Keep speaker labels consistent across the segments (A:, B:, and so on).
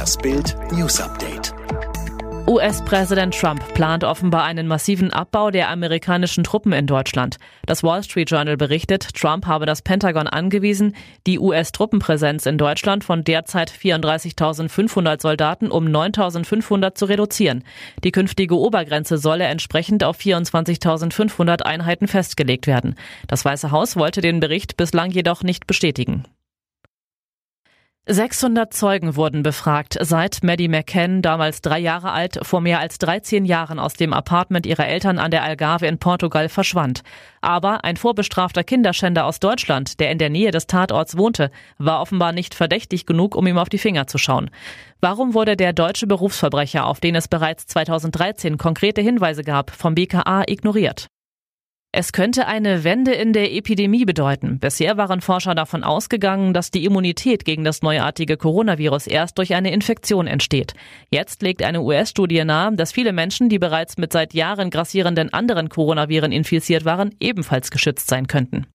A: Das Bild News Update.
B: US-Präsident Trump plant offenbar einen massiven Abbau der amerikanischen Truppen in Deutschland. Das Wall Street Journal berichtet, Trump habe das Pentagon angewiesen, die US-Truppenpräsenz in Deutschland von derzeit 34.500 Soldaten um 9.500 zu reduzieren. Die künftige Obergrenze solle entsprechend auf 24.500 Einheiten festgelegt werden. Das Weiße Haus wollte den Bericht bislang jedoch nicht bestätigen. 600 Zeugen wurden befragt, seit Maddie McCann, damals drei Jahre alt, vor mehr als 13 Jahren aus dem Apartment ihrer Eltern an der Algarve in Portugal verschwand. Aber ein vorbestrafter Kinderschänder aus Deutschland, der in der Nähe des Tatorts wohnte, war offenbar nicht verdächtig genug, um ihm auf die Finger zu schauen. Warum wurde der deutsche Berufsverbrecher, auf den es bereits 2013 konkrete Hinweise gab, vom BKA ignoriert? Es könnte eine Wende in der Epidemie bedeuten. Bisher waren Forscher davon ausgegangen, dass die Immunität gegen das neuartige Coronavirus erst durch eine Infektion entsteht. Jetzt legt eine US-Studie nahe, dass viele Menschen, die bereits mit seit Jahren grassierenden anderen Coronaviren infiziert waren, ebenfalls geschützt sein könnten.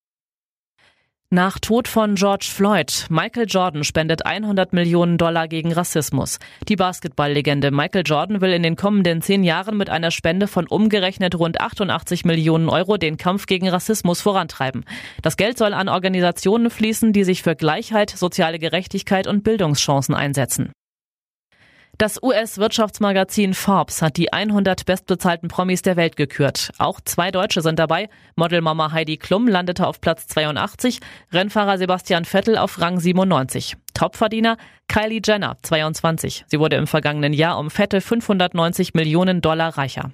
B: Nach Tod von George Floyd, Michael Jordan spendet 100 Millionen Dollar gegen Rassismus. Die Basketballlegende Michael Jordan will in den kommenden zehn Jahren mit einer Spende von umgerechnet rund 88 Millionen Euro den Kampf gegen Rassismus vorantreiben. Das Geld soll an Organisationen fließen, die sich für Gleichheit, soziale Gerechtigkeit und Bildungschancen einsetzen. Das US-Wirtschaftsmagazin Forbes hat die 100 bestbezahlten Promis der Welt gekürt. Auch zwei Deutsche sind dabei. Modelmama Heidi Klum landete auf Platz 82, Rennfahrer Sebastian Vettel auf Rang 97. Topverdiener Kylie Jenner, 22. Sie wurde im vergangenen Jahr um fette 590 Millionen Dollar reicher.